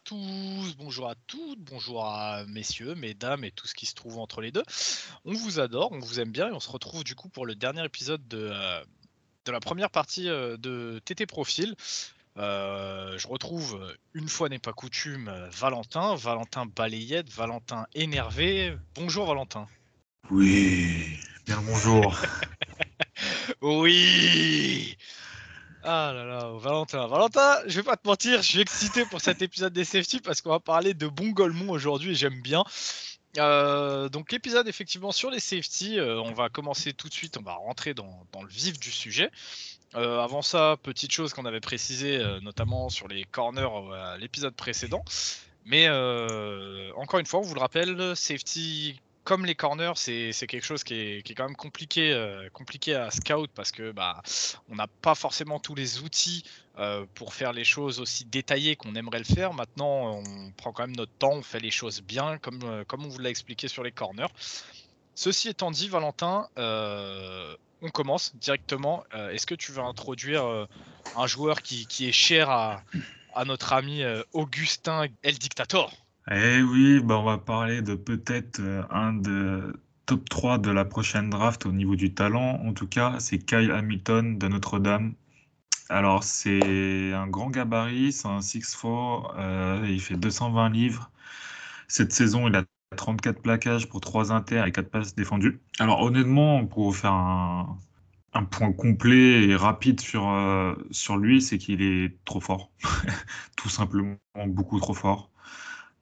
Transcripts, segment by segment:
à tous, bonjour à toutes, bonjour à messieurs, mesdames et tout ce qui se trouve entre les deux. On vous adore, on vous aime bien et on se retrouve du coup pour le dernier épisode de, euh, de la première partie euh, de TT Profil. Euh, je retrouve, une fois n'est pas coutume, Valentin, Valentin balayette, Valentin énervé. Bonjour Valentin. Oui, bien bonjour. oui ah là là, Valentin. Valentin, je vais pas te mentir, je suis excité pour cet épisode des safety parce qu'on va parler de bon Golemont aujourd'hui et j'aime bien. Euh, donc l'épisode effectivement sur les safety, euh, on va commencer tout de suite, on va rentrer dans, le vif du sujet. Euh, avant ça, petite chose qu'on avait précisé notamment sur les corners à l'épisode précédent. Mais encore une fois, on vous le rappelle, safety les corners, c'est quelque chose qui est, quand même compliqué, euh, compliqué à scout parce que bah, on n'a pas forcément tous les outils euh, pour faire les choses aussi détaillées qu'on aimerait le faire. Maintenant, on prend quand même notre temps, on fait les choses bien, comme, euh, on vous l'a expliqué sur les corners. Ceci étant dit, Valentin, on commence directement. Est-ce que tu veux introduire un joueur qui, est cher à notre ami Augustin El Dictator? Eh oui, bah on va parler de peut-être euh, un de top 3 de la prochaine draft au niveau du talent. En tout cas, c'est Kyle Hamilton de Notre-Dame. Alors, c'est un grand gabarit, c'est un 6'4, euh, il fait 220 livres. Cette saison, il a 34 plaquages pour 3 inters et 4 passes défendues. Alors, honnêtement, pour faire un, point complet et rapide euh, sur lui, c'est qu'il est trop fort. Tout simplement, beaucoup trop fort.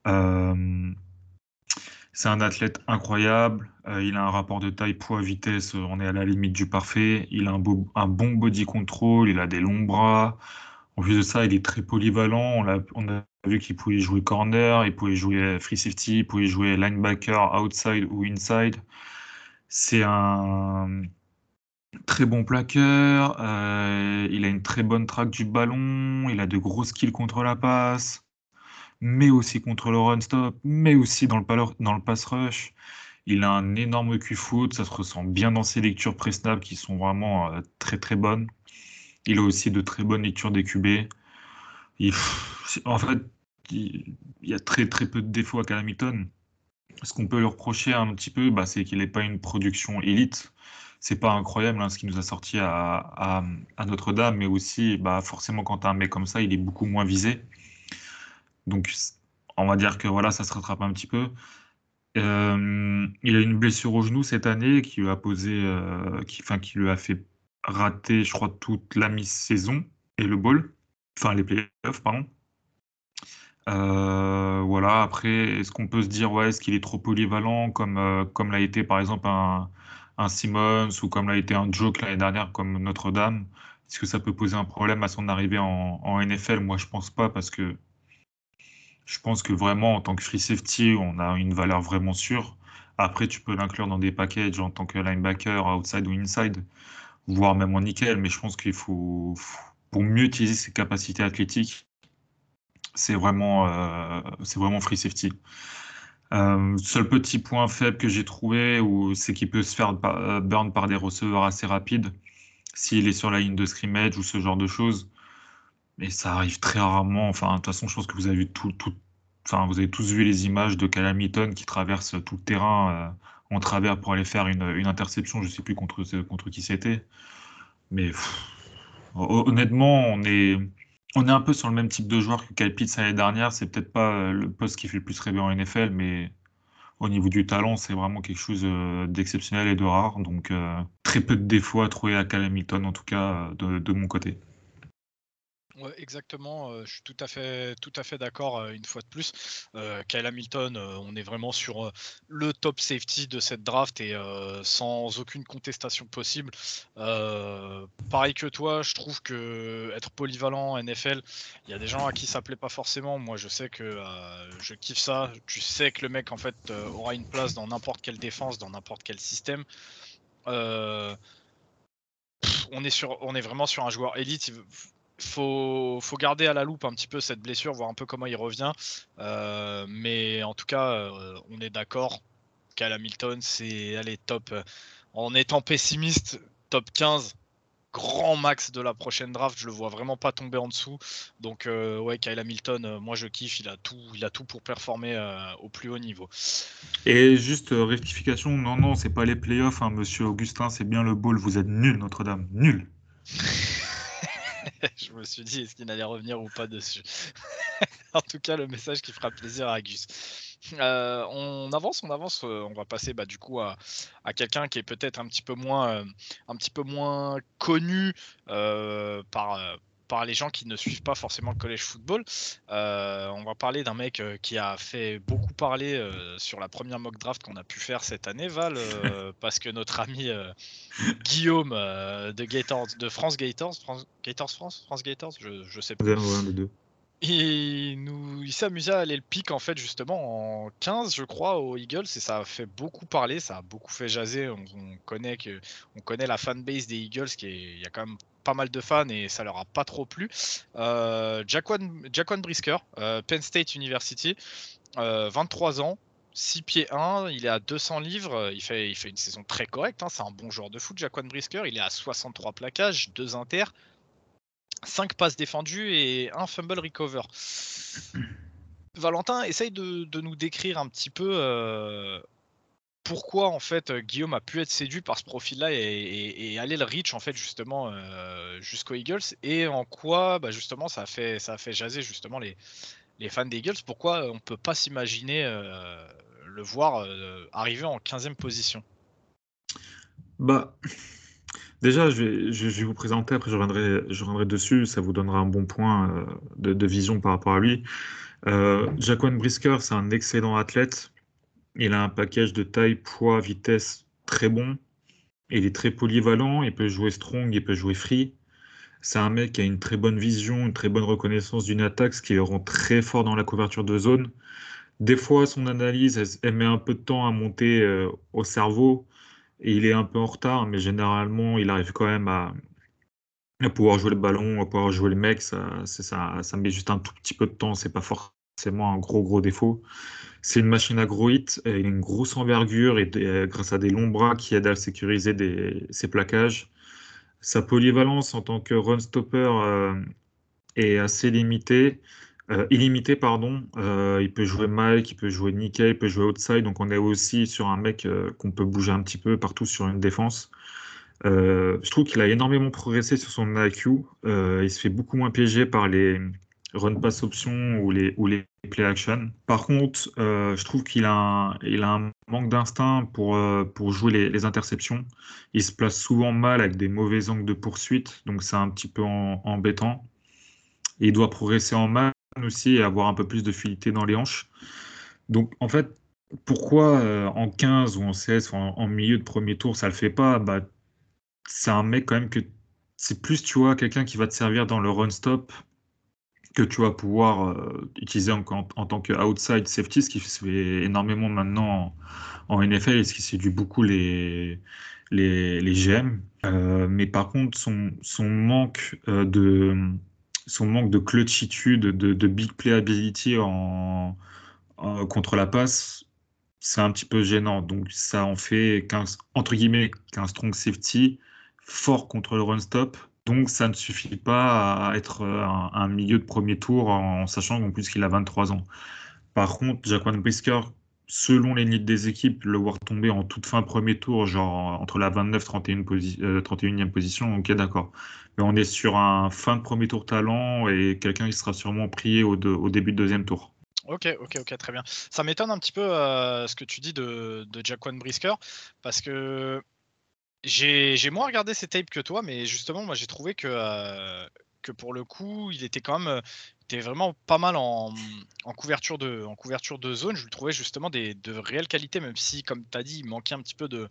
Euh, c'est un athlète incroyable. Euh, il a un rapport de taille poids-vitesse. On est à la limite du parfait. Il a un, bon body control. Il a des longs bras. En plus de ça, il est très polyvalent. On a, vu qu'il pouvait jouer corner, il pouvait jouer free safety, il pouvait jouer linebacker, outside ou inside. C'est un très bon plaqueur. Euh, il a une très bonne traque du ballon. Il a de gros skills contre la passe mais aussi contre le run-stop, mais aussi dans le, pass rush. Il a un énorme Q-foot, ça se ressent bien dans ses lectures pré-snap qui sont vraiment euh, très très bonnes. Il a aussi de très bonnes lectures des QB. en fait, il, y a très très peu de défauts à Calamington. Ce qu'on peut lui reprocher un petit peu, bah, c'est qu'il n'est pas une production élite. C'est pas incroyable hein, ce qui nous a sorti à, Notre-Dame, mais aussi, bah, forcément, quand tu as un mec comme ça, il est beaucoup moins visé. Donc, on va dire que voilà, ça se rattrape un petit peu. Euh, il a une blessure au genou cette année qui lui a posé, euh, qui, lui a fait rater, je crois, toute la mi-saison et le ball, enfin les playoffs, pardon. Euh, voilà, après, est-ce qu'on peut se dire, ouais, est-ce qu'il est trop polyvalent comme, l'a été par exemple un, Simmons ou comme l'a été un Joke l'année dernière comme Notre-Dame? Est-ce que ça peut poser un problème à son arrivée en, NFL Moi, je pense pas parce que je pense que vraiment, en tant que free safety, on a une valeur vraiment sûre. Après, tu peux l'inclure dans des packages en tant que linebacker, outside ou inside, voire même en nickel. Mais je pense qu'il faut, pour mieux utiliser ses capacités athlétiques, c'est vraiment, euh, c'est vraiment free safety. Euh, seul petit point faible que j'ai trouvé, c'est qu'il peut se faire euh, burn par des receveurs assez rapides s'il est sur la ligne de scrimmage ou ce genre de choses. Mais ça arrive très rarement. Enfin, de toute façon, je pense que vous avez tous vu les images de Calamity qui traverse tout le terrain euh, en travers pour aller faire une, interception. Je sais plus contre, contre qui c'était. Mais honnêtement, on est, on est un peu sur le même type de joueur que Kyle l'année dernière. C'est peut-être pas euh, le poste qui fait le plus rêver en NFL, mais au niveau du talent, c'est vraiment quelque chose euh, d'exceptionnel et de rare. Donc, très peu de défauts à trouver à Calamity en tout cas, de mon côté exactement. je suis tout à fait, tout à fait d'accord. une fois de plus, Kyle Hamilton, on est vraiment sur le top safety de cette draft et sans aucune contestation possible. pareil que toi, je trouve que être polyvalent NFL, il y a des gens à qui ça plaît pas forcément. Moi, je sais que je kiffe ça. Tu sais que le mec en fait aura une place dans n'importe quelle défense, dans n'importe quel système. on est sur, on est vraiment sur un joueur élite faut, faut garder à la loupe un petit peu cette blessure, voir un peu comment il revient. Euh, mais en tout cas, euh, on est d'accord qu'Al Hamilton, c'est aller top. En étant pessimiste, top 15, grand max de la prochaine draft. Je le vois vraiment pas tomber en dessous. Donc euh, ouais, Kyle Hamilton, euh, moi je kiffe. Il a tout, il a tout pour performer euh, au plus haut niveau. Et juste rectification, non non, c'est pas les playoffs, hein, Monsieur Augustin, c'est bien le bowl. Vous êtes nul, Notre-Dame, nul. je me suis dit, est-ce qu'il allait revenir ou pas dessus? En tout cas, le message qui fera plaisir à Gus. Euh, on avance, on avance. Euh, on va passer bah, du coup à, quelqu'un qui est peut-être un petit peu moins, euh, un petit peu moins connu par, par les gens qui ne suivent pas forcément le collège football. on va parler d'un mec qui a fait beaucoup parler sur la première mock draft qu'on a pu faire cette année, Val, parce que notre ami Guillaume de Gators, de France Gators, France Gators France, France Gators, je, je sais pas. Il, nous, il s'est amusé à aller le pic en fait justement en 15 je crois aux Eagles et ça a fait beaucoup parler, ça a beaucoup fait jaser. On, connaît que, on connaît la fanbase des Eagles qui est, il y a quand même pas mal de fans et ça leur a pas trop plu. Euh, Jaquan, Brisker, euh, Penn State University, 23 euh, ans, 6 pieds 1, il est à 200 livres, il fait, il fait une saison très correcte, hein, c'est un bon joueur de foot, Jaquan Brisker, il est à 63 plaquages, 2 inters, 5 passes défendues et un fumble recover. Valentin, essaye de, nous décrire un petit peu euh, pourquoi en fait Guillaume a pu être séduit par ce profil-là et, aller le reach en fait justement euh, jusqu'aux Eagles et en quoi bah, justement ça a fait jaser justement les, fans des Eagles? Pourquoi on peut pas s'imaginer euh, le voir arriver en 15e position? Bah Déjà, je vais, vous présenter, après je reviendrai, dessus, ça vous donnera un bon point euh, de, vision par rapport à lui. Euh, Jaquan Brisker, c'est un excellent athlète. Il a un package de taille, poids, vitesse très bon. Il est très polyvalent, il peut jouer strong, il peut jouer free. C'est un mec qui a une très bonne vision, une très bonne reconnaissance d'une attaque, ce qui le rend très fort dans la couverture de zone. Des fois, son analyse, elle, met un peu de temps à monter euh, au cerveau il est un peu en retard, mais généralement, il arrive quand même à, pouvoir jouer le ballon, à pouvoir jouer le mec. Ça, ça, ça met juste un tout petit peu de temps. C'est pas forcément un gros, gros défaut. C'est une machine à gros hit. Une grosse envergure et euh, grâce à des longs bras qui aident à sécuriser ses plaquages. Sa polyvalence en tant que run stopper euh, est assez limitée. Euh, pardon. Euh, il peut jouer Mike, il peut jouer nickel, il peut jouer outside. Donc on est aussi sur un mec qu'on peut bouger un petit peu partout sur une défense. je trouve qu'il a énormément progressé sur son IQ. il se fait beaucoup moins piéger par les run pass options ou les, play action. Par contre, je trouve qu'il a, un, manque d'instinct pour, pour jouer les, interceptions. Il se place souvent mal avec des mauvais angles de poursuite, donc c'est un petit peu embêtant. il doit progresser en main aussi et avoir un peu plus de fluidité dans les hanches. Donc en fait, pourquoi euh, en 15 ou en 16, en, milieu de premier tour, ça le fait pas? Bah, C'est un mec quand même que c'est plus, tu vois, quelqu'un qui va te servir dans le run-stop que tu vas pouvoir euh, utiliser en, tant que outside safety, ce qui se fait énormément maintenant en, NFL et ce qui séduit beaucoup les, les, les GM. Euh, mais par contre, son, son manque de son manque de clutchitude, de, big playability en, contre la passe, c'est un petit peu gênant. Donc ça en fait qu'un, entre guillemets qu'un strong safety fort contre le run stop. Donc ça ne suffit pas à être un, milieu de premier tour en, sachant qu'en plus qu'il a 23 ans. Par contre, Jaquan Brisker, selon les nids des équipes, le voir tomber en toute fin premier tour, genre entre la 29-31 31e position, ok d'accord on est sur un fin de premier tour talent et quelqu'un qui sera sûrement prié au, début de deuxième tour. Ok, ok, ok, très bien. Ça m'étonne un petit peu euh, ce que tu dis de, de Jaquan Brisker, parce que j'ai moins regardé ces tapes que toi, mais justement, moi j'ai trouvé que, euh, que pour le coup, il était quand même était vraiment pas mal en, couverture de, en couverture de zone. Je le trouvais justement des, de réelles qualités, même si, comme tu as dit, il manquait un petit peu de,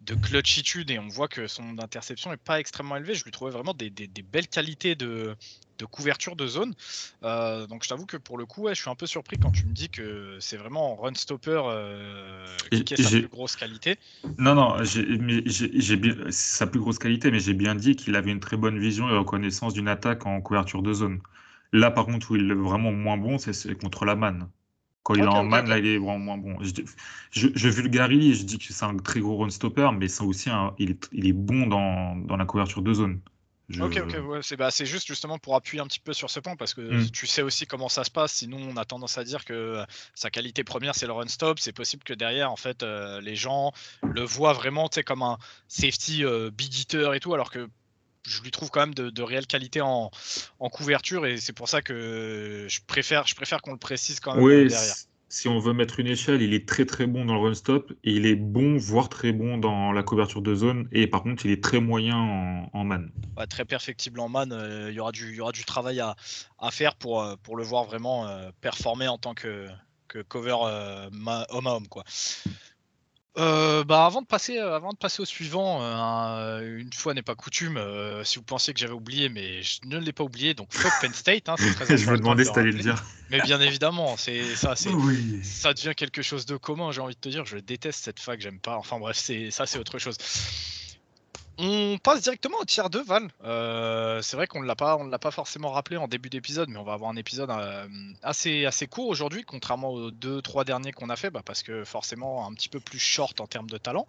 de clutchitude et on voit que son interception n'est pas extrêmement élevé. Je lui trouvais vraiment des, belles qualités de, de, couverture de zone. Euh, donc je t'avoue que pour le coup, je suis un peu surpris quand tu me dis que c'est vraiment run stopper euh, qui est sa plus grosse qualité. Non, non, j'ai bien sa plus grosse qualité, mais j'ai bien dit qu'il avait une très bonne vision et reconnaissance d'une attaque en couverture de zone. Là, par contre, où il est vraiment moins bon, c'est contre la manne. Quand il est en manne, là, il est vraiment moins bon. Je, je, vulgarise, je dis que c'est un très gros run stopper, mais c'est aussi il, est, bon dans, la couverture de zone. Ok, ok, ouais, c'est bah, juste justement pour appuyer un petit peu sur ce point parce que Mm. tu sais aussi comment ça se passe. Sinon, on a tendance à dire que sa qualité première c'est le run stop. C'est possible que derrière, en fait, euh, les gens le voient vraiment comme un safety euh, big hitter et tout, alors que je lui trouve quand même de, de réelle qualité en, en couverture et c'est pour ça que je préfère, je préfère qu'on le précise quand même Oui, derrière. si on veut mettre une échelle, il est très très bon dans le run stop et il est bon, voire très bon dans la couverture de zone. Et par contre, il est très moyen en, en man. Ouais, très perfectible en man. euh, Il y, aura du, il y aura du travail à, à faire pour, euh, pour le voir vraiment euh, performer en tant que, que cover euh, ma- homme à homme. Quoi. Euh, bah avant de passer, euh, avant de passer au suivant, euh, un- une fois n'est pas coutume. euh, si vous pensiez que j'avais oublié, mais je ne l'ai pas oublié. Donc fuck Penn State, hein, c'est très Je me demandais de si t'allais le dire. Mais bien évidemment, c'est ça, Oui. ça devient quelque chose de commun. J'ai envie de te dire, je déteste cette fac, j'aime pas. Enfin bref, c'est ça, c'est autre chose. On passe directement au tiers 2, Val. Euh, c'est vrai qu'on ne l'a pas, forcément rappelé en début d'épisode, mais on va avoir un épisode euh, assez, assez court aujourd'hui, contrairement aux deux, trois derniers qu'on a fait, bah, parce que forcément un petit peu plus short en termes de talent.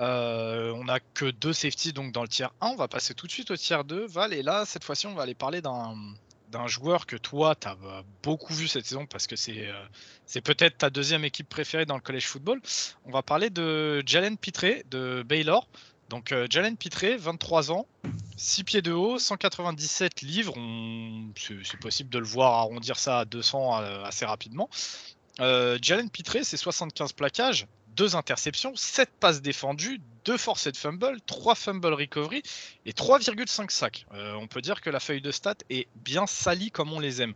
Euh, on n'a que deux safety donc dans le tiers 1. On va passer tout de suite au tiers 2, Val. Et là, cette fois-ci, on va aller parler d'un joueur que toi, tu as beaucoup vu cette saison parce que c'est c'est peut-être ta deuxième équipe préférée dans le college football. On va parler de Jalen Pitré de Baylor. Donc euh, Jalen Pitré, 23 ans, 6 pieds de haut, 197 livres. On... C'est possible de le voir arrondir ça à 200 euh, assez rapidement. Euh, Jalen Pitré, c'est 75 plaquages, 2 interceptions, 7 passes défendues, 2 forced fumbles, 3 fumble recovery et 3,5 sacs. On peut dire que la feuille de stats est bien salie comme on les aime.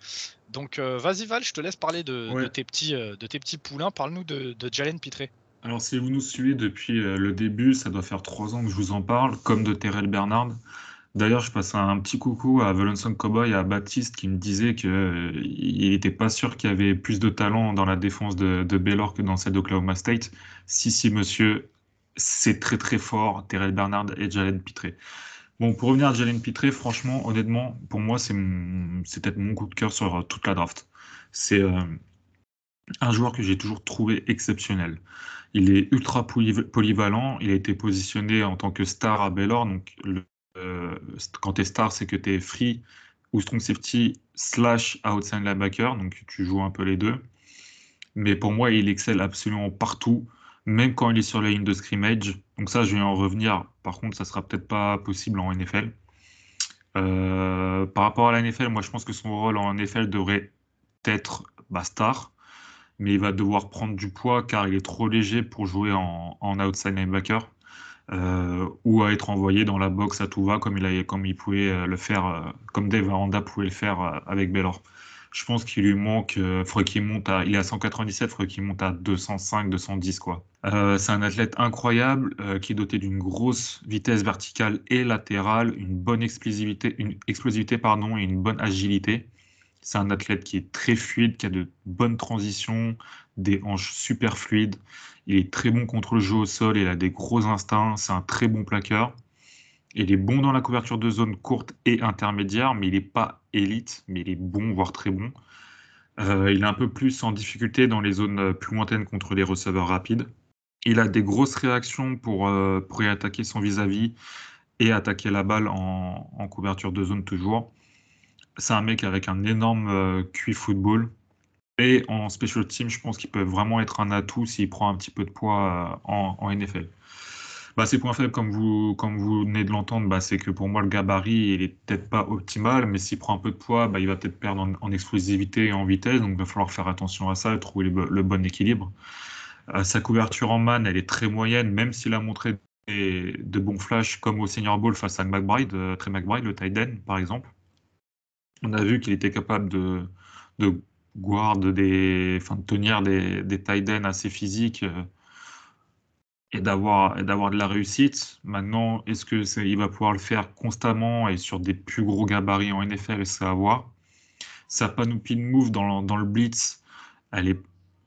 Donc vas-y Val, je te laisse parler de, Ouais. de tes, petits, de tes petits poulains. Parle-nous de, de Jalen Pitré. Alors, si vous nous suivez depuis euh, le début, ça doit faire trois ans que je vous en parle, comme de Terrell Bernard. D'ailleurs, je passe un petit coucou à Volenson Cowboy et à Baptiste qui me disait qu'il n'était pas sûr qu'il y avait plus de talent dans la défense de, de Baylor que dans celle d'Oklahoma State. Si, si, monsieur, c'est très très fort, Terrell Bernard et Jalen Pitré. Bon, pour revenir à Jalen Pitré, franchement, honnêtement, pour moi, c'est peut-être mon coup de cœur sur euh, toute la draft. C'est euh, un joueur que j'ai toujours trouvé exceptionnel. Il est ultra poly- polyvalent. Il a été positionné en tant que star à Baylor. Donc, euh, quand tu es star, c'est que tu es free ou strong safety slash outside linebacker. Donc, tu joues un peu les deux. Mais pour moi, il excelle absolument partout, même quand il est sur la ligne de scrimmage. Donc, ça, je vais en revenir. Par contre, ça sera peut-être pas possible en NFL. Euh, par rapport à la NFL, moi, je pense que son rôle en NFL devrait être bah, star mais il va devoir prendre du poids car il est trop léger pour jouer en, outside linebacker euh, ou à être envoyé dans la box à tout va comme il, a, comme il pouvait euh, le faire, euh, comme Dave Aranda pouvait le faire avec Baylor. Je pense qu'il lui manque, euh, faudrait qu'il monte il est à 197, il faudrait qu'il monte à 205, 210 quoi. C'est un athlète incroyable qui est doté d'une grosse vitesse verticale et latérale, une bonne explosivité, une explosivité pardon, et une bonne agilité. C'est un athlète qui est très fluide, qui a de bonnes transitions, des hanches super fluides. Il est très bon contre le jeu au sol, il a des gros instincts, c'est un très bon plaqueur. Il est bon dans la couverture de zone courte et intermédiaire, mais il n'est pas élite, mais il est bon, voire très bon. Euh, il est un peu plus en difficulté dans les zones plus lointaines contre les receveurs rapides. Il a des grosses réactions pour, euh, y attaquer son vis-à-vis et attaquer la balle en couverture de zone toujours. C'est un mec avec un énorme euh, QI football. Et en special team, je pense qu'il peut vraiment être un atout s'il prend un petit peu de poids euh, en, NFL. Bah, ses points faibles, comme vous, comme vous venez de l'entendre, bah, c'est que pour moi, le gabarit, il est peut-être pas optimal, mais s'il prend un peu de poids, bah, il va peut-être perdre en, explosivité et en vitesse. Donc, il va falloir faire attention à ça et trouver le, bon équilibre. Euh, sa couverture en man, elle est très moyenne, même s'il a montré de bons flashs, comme au Senior Bowl face à McBride, euh, Trey McBride, le tight par exemple. On a vu qu'il était capable de, de guard de tenir des, des tight ends assez physiques euh, et d'avoir de la réussite. Maintenant, est-ce que il va pouvoir le faire constamment et sur des plus gros gabarits en NFL, c'est à voir. Sa panoplie de move dans, dans le blitz, elle est,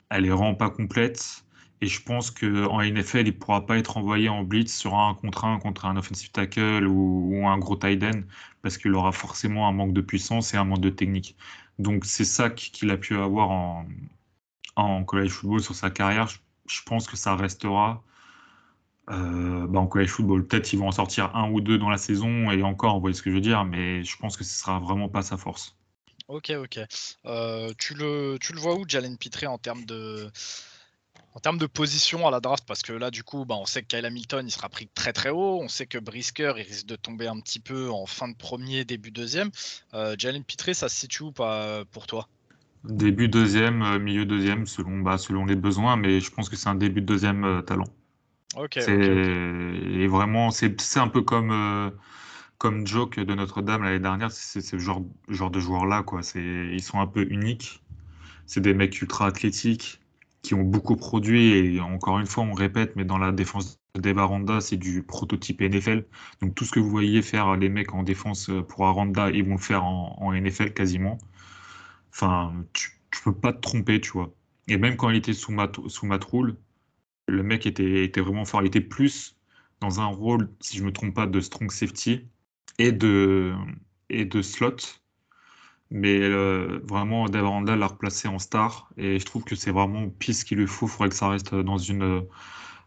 elle est vraiment pas complète. Et je pense qu'en NFL, il ne pourra pas être envoyé en blitz sur un contre un contre un offensive tackle ou, ou un gros tight end parce qu'il aura forcément un manque de puissance et un manque de technique. Donc c'est ça qu'il a pu avoir en, en college football sur sa carrière. Je, pense que ça restera euh, bah, en college football. Peut-être ils vont en sortir un ou deux dans la saison et encore, vous voyez ce que je veux dire, mais je pense que ce sera vraiment pas sa force. Ok, ok. Euh, tu, le, tu le vois où, Jalen Pitré, en termes de, en termes de position à la draft, parce que là, du coup, bah, on sait que Kyle Hamilton, il sera pris très très haut. On sait que Brisker, il risque de tomber un petit peu en fin de premier, début deuxième. Euh, Jalen Pitré, ça se situe où pas pour toi? Début deuxième, euh, milieu deuxième, selon, bah, selon les besoins, mais je pense que c'est un début de deuxième euh, talent. Ok. C'est et vraiment, c'est un peu comme, euh, comme Joke de Notre-Dame l'année dernière. C'est ce genre, genre de joueurs-là. Ils sont un peu uniques. C'est des mecs ultra athlétiques qui ont beaucoup produit. Et encore une fois, on répète, mais dans la défense de Aranda, c'est du prototype NFL. Donc tout ce que vous voyez faire les mecs en défense pour Aranda, ils vont le faire en, NFL quasiment. Enfin, tu, peux pas te tromper, tu vois. Et même quand il était sous ma, sous roule, le mec était, était vraiment fort. Il était plus dans un rôle, si je me trompe pas, de strong safety et de, et de slot. Mais euh, vraiment, Dave Randall l'a replacé en star. Et je trouve que c'est vraiment pire ce qu'il lui faut. Il faudrait que ça reste dans une,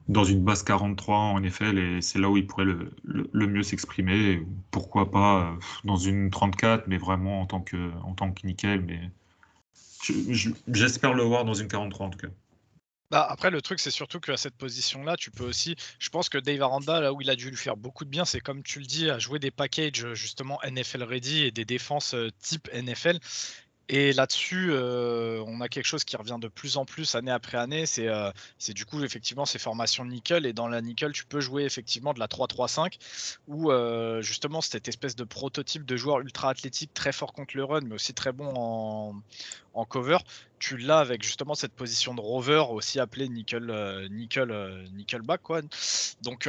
dans une base 43 en effet. Et c'est là où il pourrait le, le, mieux s'exprimer. Pourquoi pas euh, dans une 34, mais vraiment en tant que, en tant que nickel. Mais J'espère le voir dans une 43 en tout cas. Bah, après, le truc, c'est surtout qu'à cette position-là, tu peux aussi. Je pense que Dave Aranda, là où il a dû lui faire beaucoup de bien, c'est comme tu le dis, à jouer des packages justement NFL ready et des défenses euh, type NFL. Et là-dessus, euh, on a quelque chose qui revient de plus en plus année après année. C'est euh, du coup effectivement ces formations nickel. Et dans la nickel, tu peux jouer effectivement de la 3-3-5 où euh, justement cette espèce de prototype de joueur ultra athlétique, très fort contre le run, mais aussi très bon en, en cover. Tu l'as avec justement cette position de rover, aussi appelée nickel, nickel, nickelback. Quoi. Donc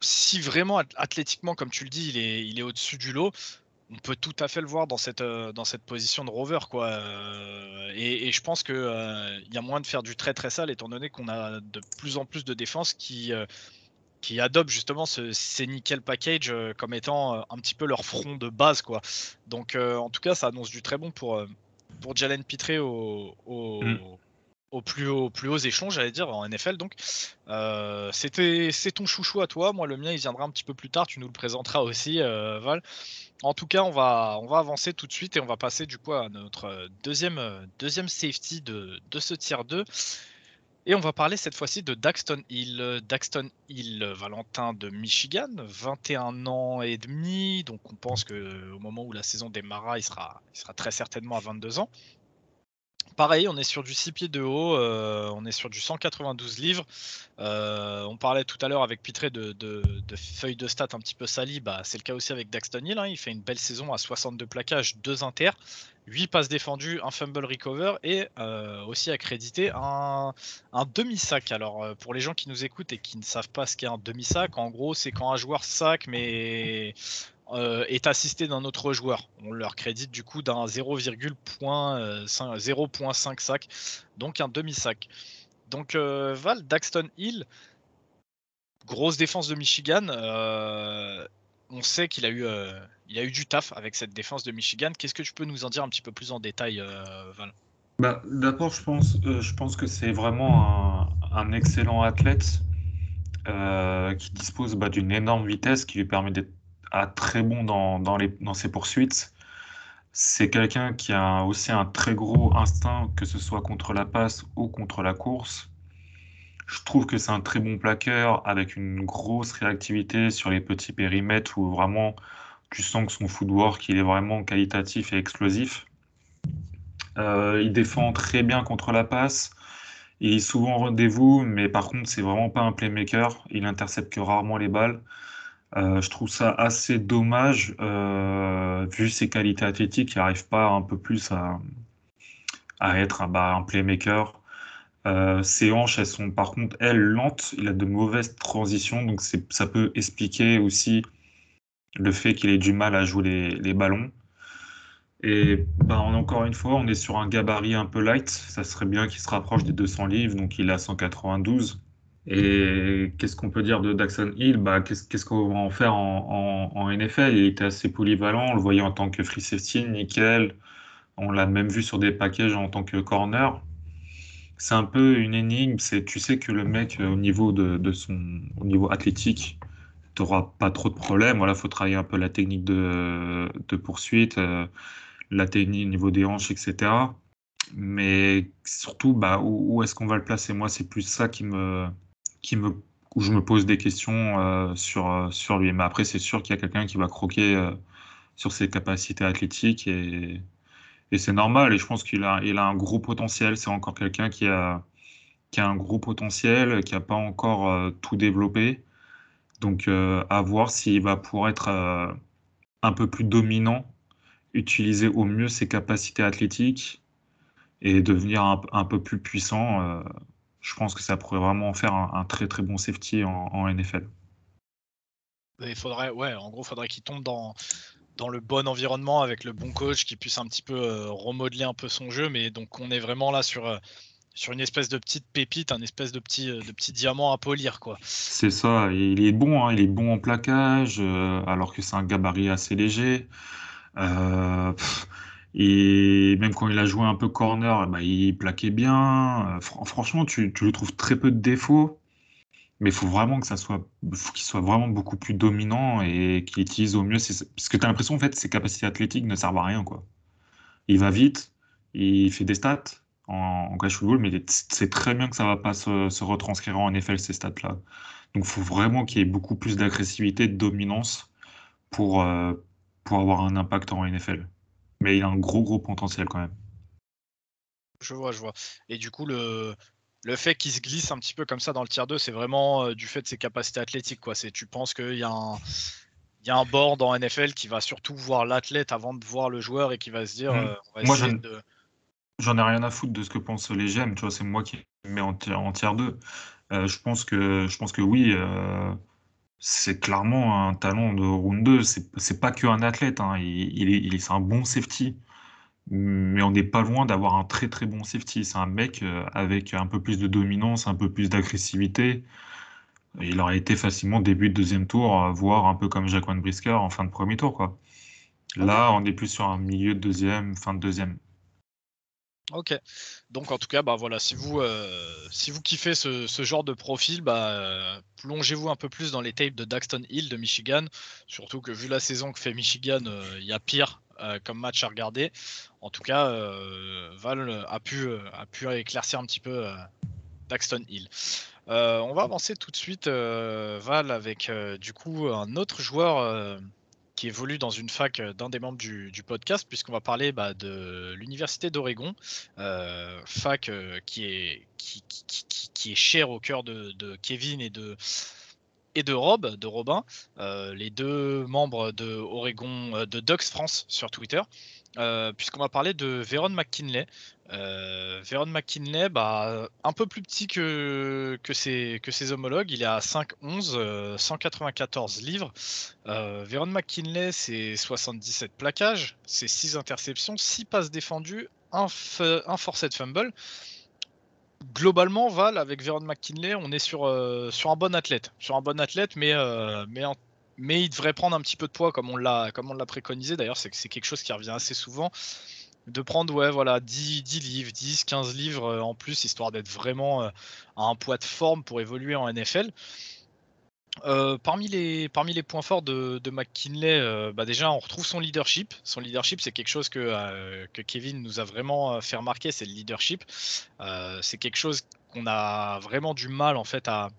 si vraiment athlétiquement, comme tu le dis, il est, il est au-dessus du lot, on peut tout à fait le voir dans cette, euh, dans cette position de rover. Quoi. Euh, et, je pense qu'il euh, y a moins de faire du très très sale, étant donné qu'on a de plus en plus de défenses qui, qui adoptent justement ce, ces nickel package comme étant un petit peu leur front de base. Quoi. Donc en tout cas, ça annonce du très bon pour, pour Jalen Pitré au, mm. Au, plus haut, plus hauts échelons, j'allais dire, en NFL. Donc c'était c'est ton chouchou à toi. Moi, le mien, il viendra un petit peu plus tard. Tu nous le présenteras aussi, Val. En tout cas, on va, on va avancer tout de suite et on va passer du coup à notre deuxième, deuxième safety de, de ce tier 2. Et on va parler cette fois-ci de Daxton Hill. Daxton Hill, Valentin de Michigan, 21 ans et demi. Donc on pense qu'au moment où la saison démarra, il sera, il sera très certainement à 22 ans. Pareil, on est sur du 6 pieds de haut, euh, on est sur du 192 livres. Euh, on parlait tout à l'heure avec Pitré de, feuilles de stats un petit peu salies, bah, c'est le cas aussi avec Daxton Hill. Hein. il fait une belle saison à 62 plaquages, 2 inter, 8 passes défendues, un fumble recover et euh, aussi accrédité un, un demi-sac. Alors pour les gens qui nous écoutent et qui ne savent pas ce qu'est un demi-sac, en gros c'est quand un joueur sac mais euh, est assisté d'un autre joueur. On leur crédite du coup d'un 0,5 euh, sac, donc un demi-sac. Donc euh, Val, Daxton Hill, grosse défense de Michigan. on sait qu'il a, eu, il a eu du taf avec cette défense de Michigan. Qu'est-ce que tu peux nous en dire un petit peu plus en détail, Val? Bah, D'abord, je pense, je pense que c'est vraiment un, excellent athlète qui dispose bah, d'une énorme vitesse qui lui permet d'être très bon dans, dans, ses poursuites. C'est quelqu'un qui a aussi un très gros instinct, que ce soit contre la passe ou contre la course. Je trouve que c'est un très bon plaqueur avec une grosse réactivité sur les petits périmètres où vraiment tu sens que son footwork il est vraiment qualitatif et explosif. Euh, il défend très bien contre la passe. Il est souvent rendez-vous, mais par contre, c'est vraiment pas un playmaker. Il intercepte que rarement les balles. Euh, je trouve ça assez dommage, euh, vu ses qualités athlétiques, il n'arrive pas un peu plus à, être un, bah, playmaker. Euh, ses hanches, elles sont par contre, elles, lentes. Il a de mauvaises transitions, donc ça peut expliquer aussi le fait qu'il ait du mal à jouer les, ballons. Et bah, encore une fois, on est sur un gabarit un peu light. Ça serait bien qu'il se rapproche des 200 livres, donc il a 192. Et qu'est-ce qu'on peut dire de Daxon Hill? Bah, Qu'est-ce qu'on va en faire en, NFL Il était assez polyvalent, on le voyait en tant que free safety, nickel. On l'a même vu sur des packages en tant que corner. c'est un peu une énigme. C'est, tu sais que le mec, au niveau de, son, au niveau athlétique, pas trop de problèmes. Voilà, faut travailler un peu la technique de, de poursuite, la technique au niveau des hanches, etc. Mais surtout, bah, où, est-ce qu'on va le placer? Moi, c'est plus ça qui me, où je me pose des questions euh, sur, euh, sur lui. Mais après, c'est sûr qu'il y a quelqu'un qui va croquer euh, sur ses capacités athlétiques et, et c'est normal. Et je pense qu'il a, il a un gros potentiel. C'est encore quelqu'un qui a, qui a un gros potentiel, qui n'a pas encore tout développé. Donc, à voir s'il va pouvoir être un peu plus dominant, utiliser au mieux ses capacités athlétiques et devenir un, peu plus puissant, je pense que ça pourrait vraiment faire un, très très bon safety en, NFL. Il faudrait, ouais, en gros, il faudrait qu'il tombe dans, dans le bon environnement avec le bon coach qui puisse un petit peu euh, remodeler un peu son jeu. Mais donc, on est vraiment là sur, euh, sur une espèce de petite pépite, un espèce de petit, de petit diamant à polir, quoi. C'est ça. Il est bon, hein, il est bon en plaquage, alors que c'est un gabarit assez léger. Et même quand il a joué un peu corner, bah, il plaquait bien. Euh, franchement, tu, tu lui trouves très peu de défauts, mais il faut vraiment que ça soit, qu'il soit vraiment beaucoup plus dominant et qu'il utilise au mieux. Parce que tu as l'impression, en fait, ses capacités athlétiques ne servent à rien, quoi. Il va vite, il fait des stats en, en cash football, mais c'est très bien que ça va pas se, retranscrire en NFL, ces stats-là. Donc, il faut vraiment qu'il y ait beaucoup plus d'agressivité, de dominance pour, euh, pour avoir un impact en NFL mais il a un gros gros potentiel quand même. Je vois, je vois. Et du coup, le, le fait qu'il se glisse un petit peu comme ça dans le tier 2, c'est vraiment euh, du fait de ses capacités athlétiques. Quoi. Tu penses qu'il y a un. Il y a un board en NFL qui va surtout voir l'athlète avant de voir le joueur et qui va se dire hmm. euh, Moi, j'en ai rien à foutre de ce que pensent les GM, tu vois, c'est moi qui mets en, en tier 2. Euh, je, pense que, je pense que oui, c'est clairement un talent de round 2. C'est pas qu'un athlète, hein. il, est, un bon safety. Mais on n'est pas loin d'avoir un très très bon safety. C'est un mec euh, avec un peu plus de dominance, un peu plus d'agressivité. Il aurait été facilement début de deuxième tour, voire un peu comme Jacques Van Brisker en fin de premier tour. Quoi. Là, on est plus sur un milieu de deuxième, fin de deuxième. Ok. Donc en tout cas, bah voilà, si vous, euh, si vous kiffez ce, genre de profil, bah, euh, plongez-vous un peu plus dans les tapes de Daxton Hill de Michigan. Surtout que vu la saison que fait Michigan, euh, il y a pire comme match à regarder. En tout cas, Val a pu, a pu éclaircir un petit peu Daxton Hill. on va avancer tout de suite, Val, avec du coup un autre joueur qui évolue dans une fac euh, d'un des membres du, podcast, puisqu'on va parler bah, de l'Université d'Oregon, euh, fac euh, qui, est, qui, qui, est chère au cœur de, Kevin et de, et de Rob, de Robin, les deux membres de Oregon, de Dux France sur Twitter, puisqu'on va parler de Véron McKinley, euh, Véron McKinley, bah, un peu plus petit que, ses, homologues. Il est à 5'11, 194 euh, livres. Euh, Véron McKinley, c'est 77 plaquages, c'est 6 interceptions, 6 passes défendues, un, un forced fumble. Globalement, Val, avec Véron McKinley, on est sur, euh, sur un bon athlète. Sur un bon athlète, mais, mais, mais il devrait prendre un petit peu de poids comme on l'a préconisé. D'ailleurs, c'est quelque chose qui revient assez souvent de prendre ouais, voilà, 10, 10 livres, 10, 15 livres euh, en plus, histoire d'être vraiment euh, à un poids de forme pour évoluer en NFL. Euh, parmi, les, parmi les points forts de, McKinley, bah déjà on retrouve son leadership. Son leadership, c'est quelque chose que, que, Kevin nous a vraiment fait remarquer, c'est le leadership. c'est quelque chose qu'on a vraiment du mal en fait à,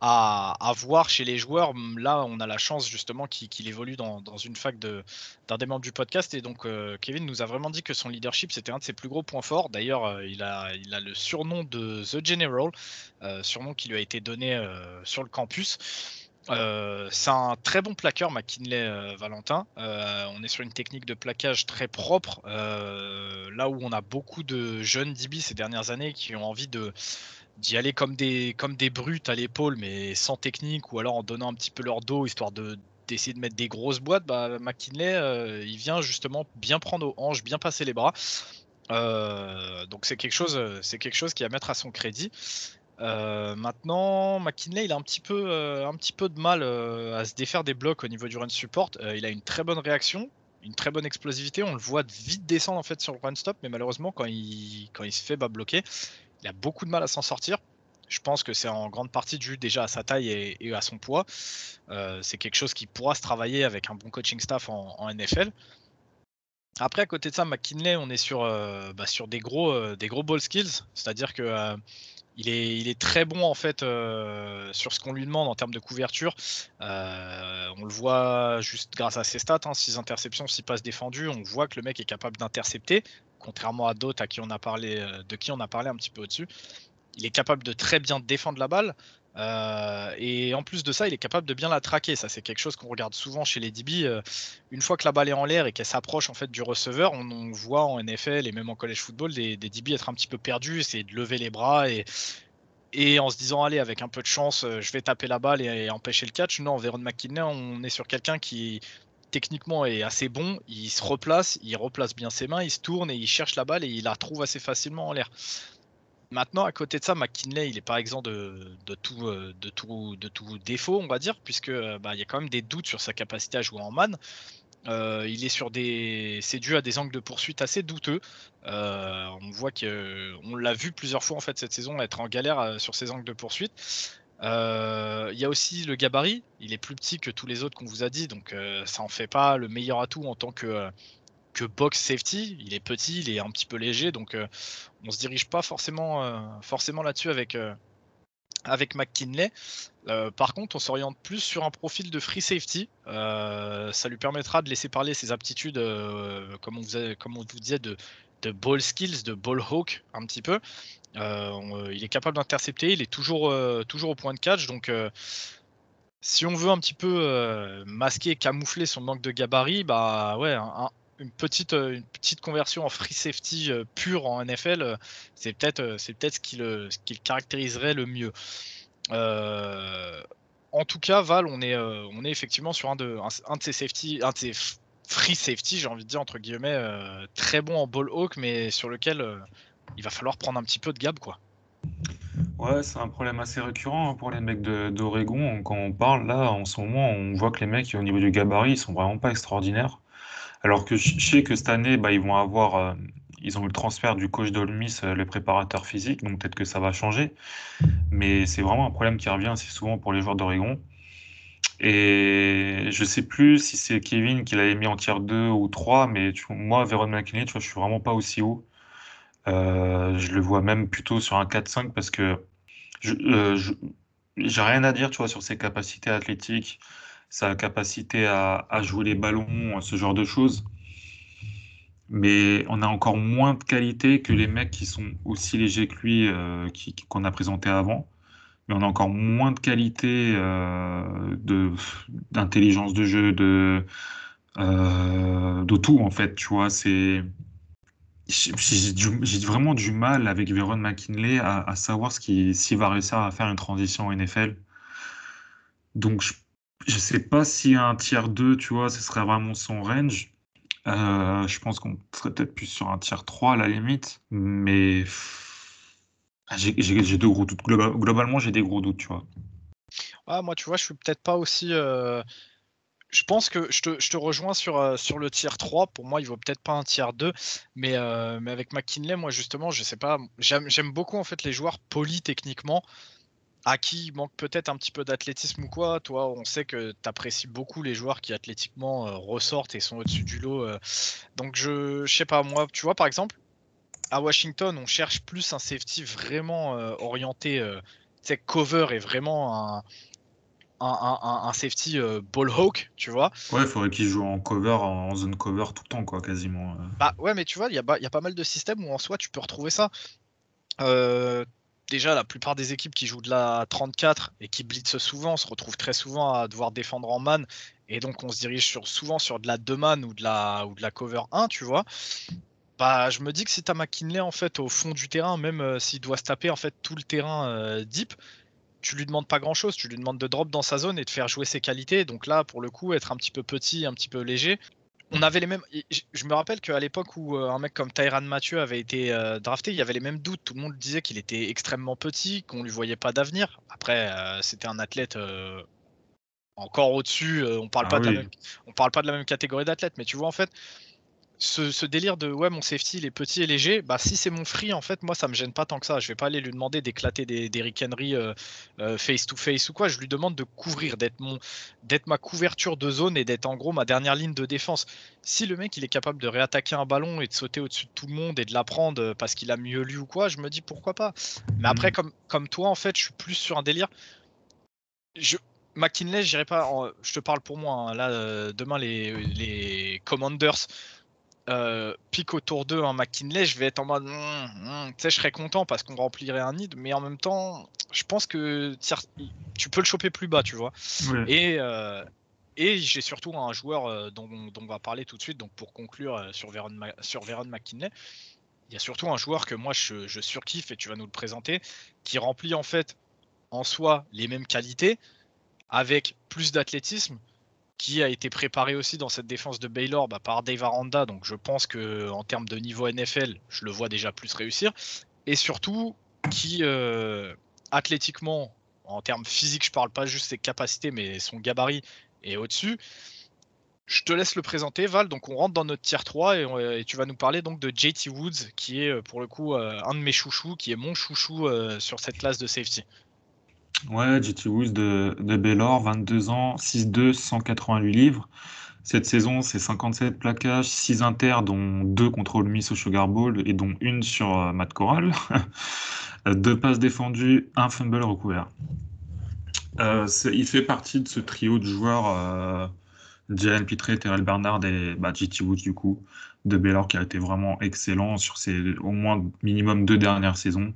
à, voir chez les joueurs. Là, on a la chance justement qu'il évolue dans, une fac d'un des membres du podcast. Et donc, euh, Kevin nous a vraiment dit que son leadership, c'était un de ses plus gros points forts. D'ailleurs, euh, il, a, le surnom de The General, euh, surnom qui lui a été donné sur le campus. c'est un très bon plaqueur, McKinley Valentin. on est sur une technique de plaquage très propre. là où on a beaucoup de jeunes DB ces dernières années qui ont envie de, d'y aller comme des, comme des brutes à l'épaule, mais sans technique, ou alors en donnant un petit peu leur dos, histoire de d'essayer de mettre des grosses boîtes, bah, McKinley, euh, il vient justement bien prendre aux hanches, bien passer les bras. Euh, donc c'est quelque chose, c'est quelque chose qui à mettre à son crédit. Euh, maintenant, McKinley, il a un petit peu, un petit peu de mal à se défaire des blocs au niveau du run support. il a une très bonne réaction, une très bonne explosivité. On le voit vite descendre en fait sur le run stop, mais malheureusement quand il, quand il se fait bas bloquer, Il a beaucoup de mal à s'en sortir. Je pense que c'est en grande partie dû déjà à sa taille et, à son poids. c'est quelque chose qui pourra se travailler avec un bon coaching staff en, NFL. Après, à côté de ça, McKinley, on est sur, bah, sur des, gros, des gros ball skills. C'est-à-dire que il est, il est, très bon en fait sur ce qu'on lui demande en termes de couverture. on le voit juste grâce à ses stats, 6 hein, interceptions, 6 passes défendues. On voit que le mec est capable d'intercepter, contrairement à d'autres à qui on a parlé, de qui on a parlé un petit peu au-dessus il est capable de très bien défendre la balle. Euh, et en plus de ça, il est capable de bien la traquer. Ça, c'est quelque chose qu'on regarde souvent chez les DB. Euh, une fois que la balle est en l'air et qu'elle s'approche en fait du receveur, on, voit en NFL et même en college football des, DB être un petit peu perdus, c'est de lever les bras et, en se disant allez avec un peu de chance, euh, je vais taper la balle et, empêcher le catch. Non, Véron McKinney, on est sur quelqu'un qui techniquement est assez bon. Il se replace, il replace bien ses mains, il se tourne et il cherche la balle et il la retrouve assez facilement en l'air. Maintenant, à côté de ça, McKinley, il est pas tout, euh, de, tout, défaut, on va dire, puisque euh, bah, il y a quand même des doutes sur sa capacité à jouer en man. Euh, c'est dû à des angles de poursuite assez douteux. on voit que, on l'a vu plusieurs fois en fait cette saison être en galère sur ses angles de poursuite. Il y a aussi le gabarit. Il est plus petit que tous les autres qu'on vous a dit, donc ça en fait pas le meilleur atout en tant que que box safety. Il est petit, il est un petit peu léger, donc euh, on se dirige pas forcément, euh, forcément là-dessus avec, euh, avec McKinley. par contre, on s'oriente plus sur un profil de free safety. ça lui permettra de laisser parler ses aptitudes, comme, on vous comme on vous disait, de, de ball skills, de ball hawk un petit peu. Il est capable d'intercepter, il est toujours, toujours au point de catch, donc si on veut un petit peu masquer, camoufler son manque de gabarit, bah ouais, un, une petite, euh, une petite conversion en free safety euh, pure en NFL, euh, c'est peut-être peut-être ce qui le, ce qui caractériserait le mieux. en tout cas, Val, on est, on est effectivement sur un de, un, de ces safety, un de free safety, j'ai envie de dire entre guillemets, très bon en ball hawk, mais sur lequel il va falloir prendre un petit peu de gab, quoi. Ouais, c'est un problème assez récurrent hein, pour les mecs d'Oregon. Quand on parle là, en ce moment, on voit que les mecs au niveau du gabarit, ils sont vraiment pas extraordinaires. Alors que je sais que cette année, bah, euh, ils ont eu le transfert du coach d'Olmis, euh, le préparateur physique, donc peut-être que ça va changer. Mais c'est vraiment un problème qui revient assez souvent pour les joueurs d'Oregon. Et je sais plus si c'est Kevin qui l'avait mis en tiers 2 ou 3, mais moi, Véron McKinney, tu vois, je suis vraiment pas aussi haut. Euh, je le vois même plutôt sur un 4-5 parce que je, j'ai rien à dire, tu vois, sur ses capacités athlétiques sa capacité à, jouer les ballons, ce genre de choses. Mais on a encore moins de qualité que les mecs qui sont aussi légers que lui, euh, qu'on a présenté avant. Mais on a encore moins de qualité euh, d'intelligence de, jeu, de, euh, de tout en fait. Tu vois, c'est j'ai vraiment du mal avec Véron McKinley à, à savoir s'il va réussir à faire une transition en NFL. Donc je je sais pas si un tiers 2, tu vois, ce serait vraiment son range. Euh, je pense qu'on serait peut-être plus sur un tiers 3 à la limite. Mais j'ai deux gros doutes. globalement, j'ai des gros doutes, tu vois. Ah, moi, tu vois, je suis peut-être pas aussi. Euh, je pense que je te, rejoins sur, euh, sur le tiers 3. Pour moi, il vaut peut-être pas un tiers 2. Mais, mais avec McKinley, moi, justement, je sais pas. J'aime beaucoup, en fait, les joueurs polis techniquement à qui manque peut-être un petit peu d'athlétisme ou quoi. Toi, on sait que tu apprécies beaucoup les joueurs qui athlétiquement euh, ressortent et sont au-dessus du lot. Euh. Donc, je, je sais pas, moi, tu vois, par exemple, à Washington, on cherche plus un safety vraiment euh, orienté, tu sais, cover et vraiment un, un, safety ball hawk, tu vois. Ouais, il faudrait qu'il joue en cover, en zone cover tout le temps, quoi, quasiment. Bah ouais, mais tu vois, il y, y, a pas mal de systèmes où en soi tu peux retrouver ça. Euh, déjà, la plupart des équipes qui jouent de la 34 et qui blitzent souvent se retrouvent très souvent à devoir défendre en man. Et donc, on se dirige sur, souvent sur de la 2 man ou de la, ou de la cover 1, tu vois. Bah, je me dis que si tu as McKinley en fait au fond du terrain, même euh, s'il doit se taper en fait tout le terrain euh, deep, tu lui demandes pas grand chose, tu lui demandes de drop dans sa zone et de faire jouer ses qualités. Donc là, pour le coup, être un petit peu petit, un petit peu léger, on avait les mêmes. Je me rappelle qu'à l'époque où euh, un mec comme Tyran Mathieu avait été euh, drafté, il y avait les mêmes doutes. Tout le monde disait qu'il était extrêmement petit, qu'on lui voyait pas d'avenir. Après, euh, c'était un athlète encore au-dessus. on parle ah pas de la même, on parle pas de la même catégorie d'athlète, mais tu vois en fait, ce, délire de ouais mon safety il est petit et léger, bah si c'est mon free en fait moi ça me gêne pas tant que ça. Je vais pas aller lui demander d'éclater des, des euh, euh, face to face ou quoi. Je lui demande de couvrir, d'être mon d'être ma couverture de zone et d'être en gros ma dernière ligne de défense. Si le mec il est capable de réattaquer un ballon et de sauter au-dessus de tout le monde et de l'apprendre euh, parce qu'il a mieux lu ou quoi, je me dis pourquoi pas. Mais après mm. comme comme toi en fait je suis plus sur un délire. Je, McKinley, j'irai pas. je te parle pour moi. Hein. Là, demain, les, les Commanders euh, pique autour d'eux un McKinley, je vais être en mode, hmm, hmm, tu sais, je serais content parce qu'on remplirait un nid, mais en même temps, je pense que tu peux le choper plus bas, tu vois. Et, euh, et j'ai surtout un joueur euh, dont, on va parler tout de suite, donc pour conclure sur Veron, sur McKinley, il y a surtout un joueur que moi je, je surkiffe et tu vas nous le présenter, qui remplit en fait en soi les mêmes qualités avec plus d'athlétisme qui a été préparé aussi dans cette défense de Baylor bah, par Dave Aranda. Donc je pense que en termes de niveau NFL, je le vois déjà plus réussir. Et surtout, qui euh, athlétiquement, en termes physiques, je parle pas juste ses capacités, mais son gabarit est au-dessus. Je te laisse le présenter, Val. Donc, on rentre dans notre tier 3 et, tu vas nous parler donc de JT Woods, qui est pour le coup euh, un de mes chouchous, qui est mon chouchou euh, sur cette classe de safety. Ouais, JT Woods de, de Baylor, 22 ans, 6-2, 188 livres. Cette saison, c'est 57 plaquages, 6 inters, dont 2 contre Ole Miss au Sugar Bowl et dont une sur euh, Matt Corral. Deux passes défendues, un fumble recouvert. Euh, il fait partie de ce trio de joueurs, euh, Jalen Terrell Bernard et bah, JT Woods, du coup, de Baylor, qui a été vraiment excellent sur ses au moins minimum deux dernières saisons.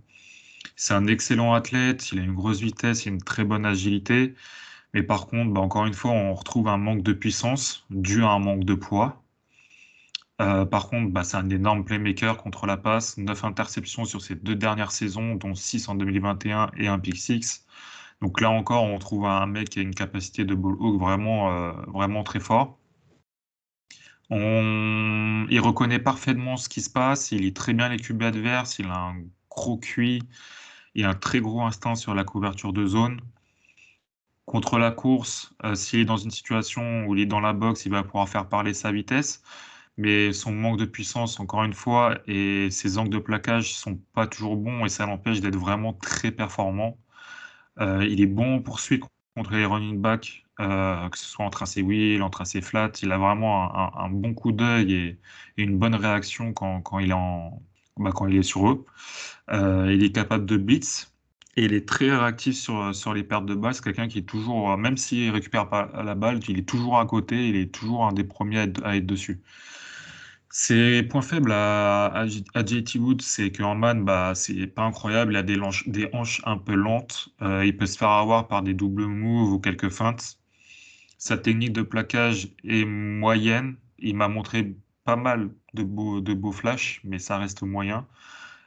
C'est un excellent athlète, il a une grosse vitesse, il a une très bonne agilité. Mais par contre, bah, encore une fois, on retrouve un manque de puissance dû à un manque de poids. Euh, par contre, bah, c'est un énorme playmaker contre la passe. 9 interceptions sur ses deux dernières saisons, dont 6 en 2021 et un pick 6. Donc là encore, on trouve un mec qui a une capacité de ball hawk vraiment, euh, vraiment très fort. Il reconnaît parfaitement ce qui se passe, il lit très bien les cubes adverses, il a un QI et un très gros instinct sur la couverture de zone. Contre la course, euh, s'il est dans une situation où il est dans la boxe, il va pouvoir faire parler sa vitesse. Mais son manque de puissance, encore une fois, et ses angles de plaquage sont pas toujours bons et ça l'empêche d'être vraiment très performant. Euh, il est bon en poursuite contre les running backs, euh, que ce soit en tracé wheel, en tracé flat. Il a vraiment un, bon coup d'œil et, une bonne réaction quand, quand il est en, bah, quand il est sur eux. Euh, il est capable de blitz et il est très réactif sur, sur les pertes de balles. C'est quelqu'un qui est toujours, même s'il récupère pas la balle, il est toujours à côté, il est toujours un des premiers à être, dessus. Ses points faibles à, à, JT Wood, c'est qu'en man, bah, c'est pas incroyable. Il a des, des hanches un peu lentes. Euh, il peut se faire avoir par des doubles moves ou quelques feintes. Sa technique de plaquage est moyenne. Il m'a montré pas mal de beaux, flashs, mais ça reste moyen.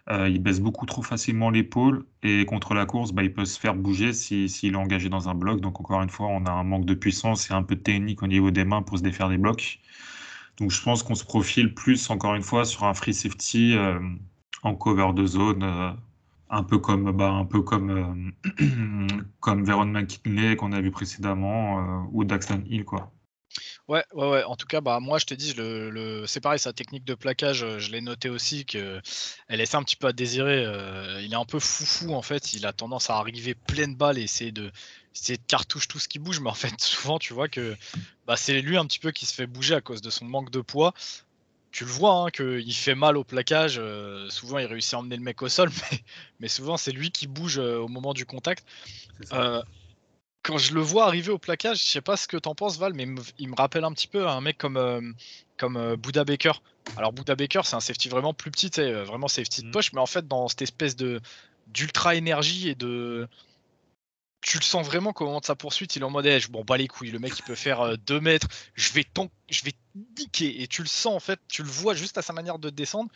Euh, il baisse beaucoup trop facilement l'épaule et contre la course, bah, il peut se faire bouger s'il est engagé dans un bloc. Donc encore une fois, on a un manque de puissance et un peu de technique au niveau des mains pour se défaire des blocs. Donc je pense qu'on se profile plus, encore une fois, sur un free safety euh, en cover de zone, euh, un peu comme, bah, un peu comme, comme Veron McKinley qu'on a vu précédemment ou Daxton Hill. Quoi. Ouais, ouais, ouais. En tout cas, bah, moi, je te dis, le, le... c'est pareil, sa technique de plaquage, euh, je l'ai noté aussi, qu'elle laissait un petit peu à désirer. Euh, il est un peu foufou, en fait. Il a tendance à arriver pleine balle et essayer de, essayer de cartouche tout ce qui bouge. Mais en fait, souvent, tu vois que bah, c'est lui un petit peu qui se fait bouger à cause de son manque de poids. Tu le vois, hein, qu'il fait mal au plaquage. Euh, souvent, il réussit à emmener le mec au sol, mais, mais souvent, c'est lui qui bouge au moment du contact quand je le vois arriver au plaquage, je sais pas ce que t'en penses Val, mais il me rappelle un petit peu un mec comme, euh, comme euh, Buda Baker. Alors Buda Baker, c'est un safety vraiment plus petit, euh, vraiment safety de mm. poche, mais en fait dans cette espèce de d'ultra énergie et de tu le sens vraiment qu'au moment de sa poursuite, il est en mode, eh, je m'en bats les couilles, le mec il peut faire 2 mètres, je vais, je vais niquer. Et tu le sens en fait, tu le vois juste à sa manière de descendre.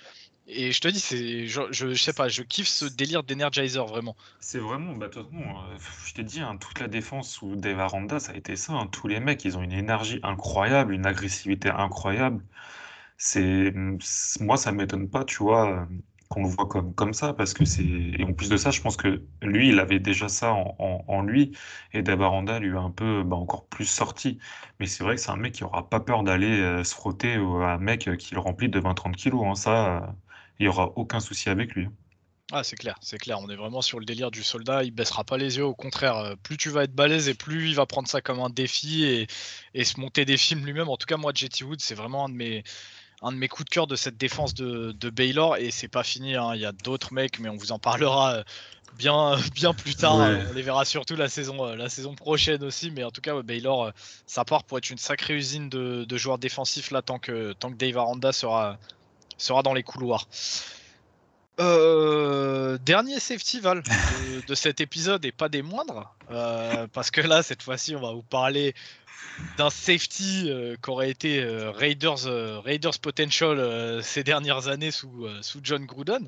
Et je te dis, c'est, je, je, sais pas, je kiffe ce délire d'Energizer vraiment. C'est vraiment, bah, euh, je te dis, hein, toute la défense sous Dave Aranda, ça a été ça. Hein. Tous les mecs, ils ont une énergie incroyable, une agressivité incroyable. C'est, moi, ça m'étonne pas, tu vois, qu'on le voit comme, comme ça, parce que c'est. Et en plus de ça, je pense que lui, il avait déjà ça en, lui, et Dabaranda lui a un peu bah, encore plus sorti. Mais c'est vrai que c'est un mec qui aura pas peur d'aller euh, se frotter à un mec qui le remplit de 20-30 kilos. Hein. Ça, euh, il y aura aucun souci avec lui. Ah, c'est clair, c'est clair. On est vraiment sur le délire du soldat. Il baissera pas les yeux. Au contraire, euh, plus tu vas être balèze et plus il va prendre ça comme un défi et, et se monter des films lui-même. En tout cas, moi, Jetty Wood, c'est vraiment un de mes un de mes coups de cœur de cette défense de, Baylor et c'est pas fini. Hein. Il y a d'autres mecs, mais on vous en parlera euh, bien, bien plus tard. On les verra surtout la saison, euh, la saison prochaine aussi. Mais en tout cas, Baylor, ça part pour être une sacrée usine de, joueurs défensifs là tant que, tant que Dave Aranda sera, sera dans les couloirs. dernier safety Val de, cet épisode et pas des moindres parce que là cette fois-ci on va vous parler d'un safety euh, qu'aurait été euh, Raiders, euh, Raiders Potential ces dernières années sous, sous John Gruden.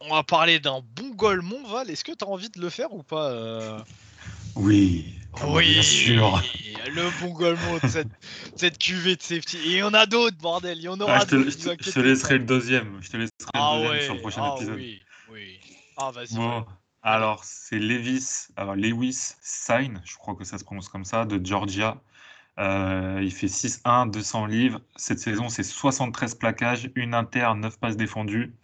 On va parler d'un bon goal Val. Est-ce que tu as envie de le faire ou pas Oui. Oui, bien sûr. Le bon de cette, cette cuvée de safety. Et il y en a d'autres, bordel. Il y en aura ah, je, te, je, te, laisserai le deuxième. Je te laisserai ah le deuxième sur le prochain ah épisode. Oui, oui. Ah, vas-y. Alors, c'est Levis, alors Lewis Sign, je crois que ça se prononce comme ça, de Georgia. Euh, il fait 6-1, 200 livres. Cette saison, c'est 73 plaquages, une inter, 9 passes défendues.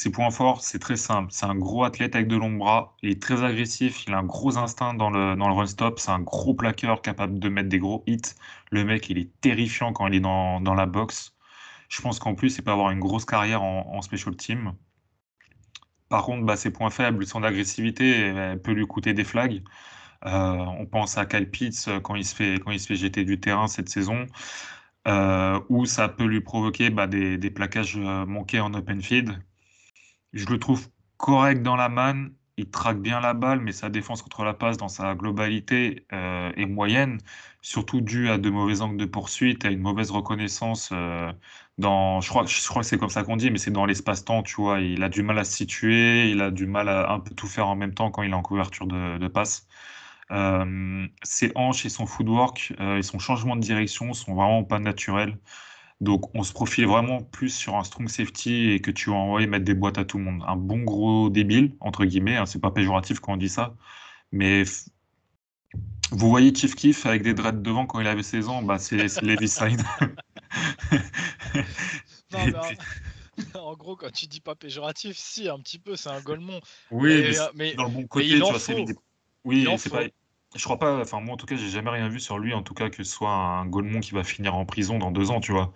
Ses points forts, c'est très simple. C'est un gros athlète avec de longs bras. Il est très agressif. Il a un gros instinct dans le, dans run-stop. C'est un gros plaqueur capable de mettre des gros hits. Le mec, il est terrifiant quand il est dans, la boxe. Je pense qu'en plus, il peut avoir une grosse carrière en, special team. Par contre, bah, ses points faibles, son agressivité peut lui coûter des flags. Euh, on pense à Kyle Pitts euh, quand il se fait, jeter du terrain cette saison, euh, où ça peut lui provoquer bah, des, plaquages manqués en open field. Je le trouve correct dans la manne, il traque bien la balle, mais sa défense contre la passe dans sa globalité est moyenne, surtout dû à de mauvais angles de poursuite, à une mauvaise reconnaissance je crois, je crois que c'est comme ça qu'on dit, mais c'est dans l'espace-temps, tu vois. Il a du mal à se situer, il a du mal à un peu tout faire en même temps quand il est en couverture de, passe. Euh, ses hanches et son footwork euh, et son changement de direction sont vraiment pas naturels. Donc on se profile vraiment plus sur un strong safety et que tu vas envoyer mettre des boîtes à tout le monde. Un bon gros débile, entre guillemets, hein, c'est pas péjoratif quand on dit ça, mais vous voyez Chief Keef avec des dreads devant quand il avait 16 ans, bah c'est Levi Side. en gros, quand tu dis pas péjoratif, si, un petit peu, c'est un Golemont. Oui, mais, euh, dans le bon côté, tu vois, c'est Oui, c'est pas. Je crois pas, enfin, moi en tout cas, j'ai jamais rien vu sur lui, en tout cas, que ce soit un Golemont qui va finir en prison dans deux ans, tu vois.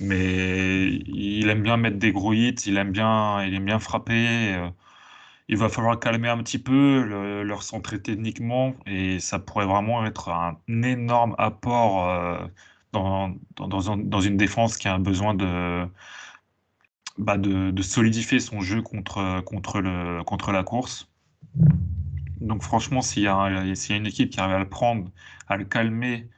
Mais il aime bien mettre des gros hits, il aime bien, il aime bien frapper. Euh, il va falloir calmer un petit peu, le, leur techniquement, et ça pourrait vraiment être un énorme apport. Euh, dans, dans, une défense qui a besoin de, bah de, solidifier son jeu contre, contre, le, contre la course. Donc franchement, s'il y, a, une équipe qui arrive à le prendre, à le calmer,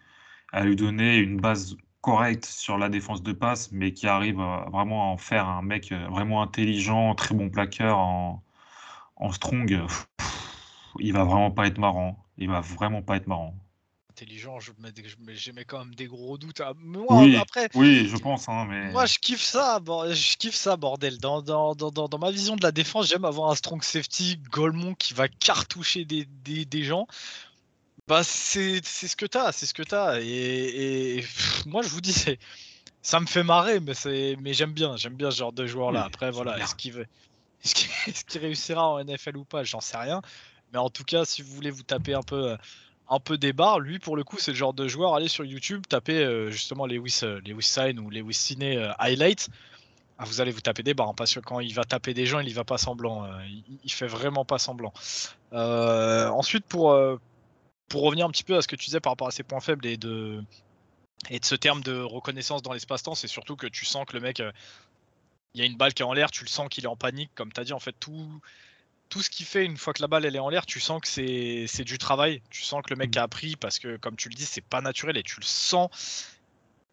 à lui donner une base correcte sur la défense de passe, mais qui arrive vraiment à en faire un mec vraiment intelligent, très bon plaqueur en, en strong, il va vraiment pas être marrant. Il va vraiment pas être marrant intelligent, je j'aimais quand même des gros doutes. Moi, oui, après, oui, je pense. Hein, mais... Moi, je kiffe ça, je kiffe ça, bordel. Dans, dans, dans, dans ma vision de la défense, j'aime avoir un strong safety, Golemont qui va cartoucher des, des, des gens. Bah, c'est ce que t'as, c'est ce que t'as. Et, et moi, je vous dis, ça me fait marrer, mais, mais j'aime bien, j'aime bien ce genre de joueur-là. Après, voilà, est-ce qu'il est-ce qu'il réussira en NFL ou pas? J'en sais rien. Mais en tout cas, si vous voulez vous taper un peu euh, un peu barres. Lui, pour le coup, c'est le genre de joueur. Allez sur YouTube, tapez euh, justement Lewis, euh, Lewis Sign ou Lewis Ciné euh, Highlight. Ah, vous allez vous taper des barres. Hein, parce que quand il va taper des gens, il y va pas semblant. il, fait vraiment pas semblant. ensuite, pour, pour revenir un petit peu à ce que tu disais par rapport à ses points faibles et de, et de ce terme de reconnaissance dans l'espace-temps, c'est surtout que tu sens que le mec, il y a une balle qui est en l'air, tu le sens qu'il est en panique. Comme tu as dit, en fait, tout tout ce qu'il fait une fois que la balle elle est en l'air, tu sens que c'est du travail. Tu sens que le mec mm. a appris parce que, comme tu le dis, c'est pas naturel et tu le sens.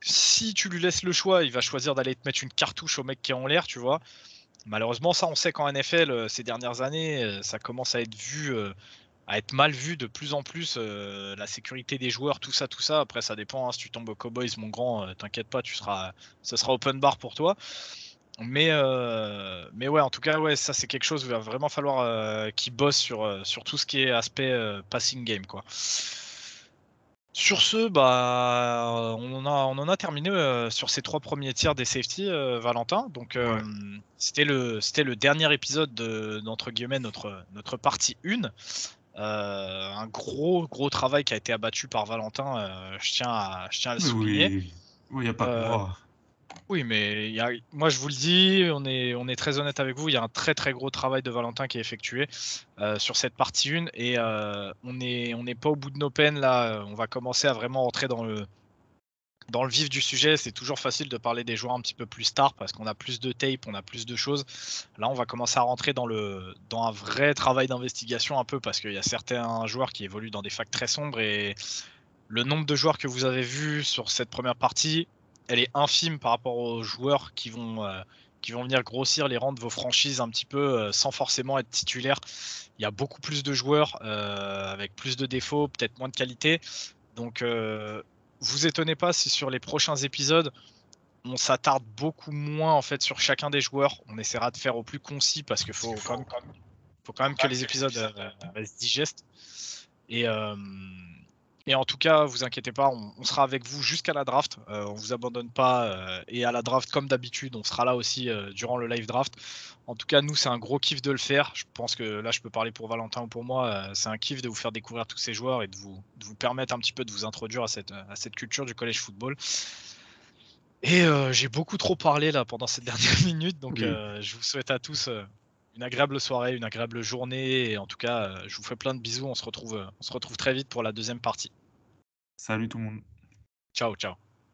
Si tu lui laisses le choix, il va choisir d'aller te mettre une cartouche au mec qui est en l'air, tu vois. Malheureusement, ça, on sait qu'en NFL, euh, ces dernières années, euh, ça commence à être vu, euh, à être mal vu de plus en plus. la sécurité des joueurs, tout ça, tout ça. Après, ça dépend. Hein, si tu tombes au Cowboys, mon grand, t'inquiète pas, tu seras, ça sera open bar pour toi. Mais, euh, mais ouais, en tout cas, ouais, ça c'est quelque chose où il va vraiment falloir euh, qu'ils bossent sur, euh, sur tout ce qui est aspect passing game. Quoi. Sur ce, bah, on, en a, on en a terminé sur ces trois premiers tiers des safety, Valentin. Donc, c'était le, le dernier épisode d'entre guillemets notre, notre partie 1. un gros, gros travail qui a été abattu par Valentin, je, tiens à, je tiens à le souligner. Oui, il n'y a pas de. Oui, mais moi je vous le dis, on est, très honnête avec vous, il y a un très très gros travail de Valentin qui est effectué euh, sur cette partie 1 et euh, on n'est pas au bout de nos peines là, on va commencer à vraiment rentrer dans le, vif du sujet. C'est toujours facile de parler des joueurs un petit peu plus stars parce qu'on a plus de tape, on a plus de choses. Là, on va commencer à rentrer dans, dans un vrai travail d'investigation un peu parce qu'il y a certains joueurs qui évoluent dans des facs très sombres et le nombre de joueurs que vous avez vus sur cette première partie, elle est infime par rapport aux joueurs qui vont, euh, qui vont venir grossir les rangs de vos franchises un petit peu euh, sans forcément être titulaires. Il y a beaucoup plus de joueurs euh, avec plus de défauts, peut-être moins de qualité. Donc, vous étonnez pas si sur les prochains épisodes, on s'attarde beaucoup moins en fait sur chacun des joueurs. On essaiera de faire au plus concis parce qu'il faut quand même, faut quand même que les épisodes se digestent. Et, et en tout cas, vous inquiétez pas, on, sera avec vous jusqu'à la draft. Euh, on vous abandonne pas. Euh, et à la draft, comme d'habitude, on sera là aussi euh, durant le live draft. En tout cas, nous, c'est un gros kiff de le faire. Je pense que là, je peux parler pour Valentin ou pour moi. c'est un kiff de vous faire découvrir tous ces joueurs et de vous, vous permettre un petit peu de vous introduire à cette, à cette culture du collège football. Et j'ai beaucoup trop parlé là pendant cette dernière minute, donc je vous souhaite à tous une agréable soirée, une agréable journée. Et en tout cas, euh, je vous fais plein de bisous. On se retrouve, euh, on se retrouve très vite pour la deuxième partie. Salut tout le monde. Ciao, ciao.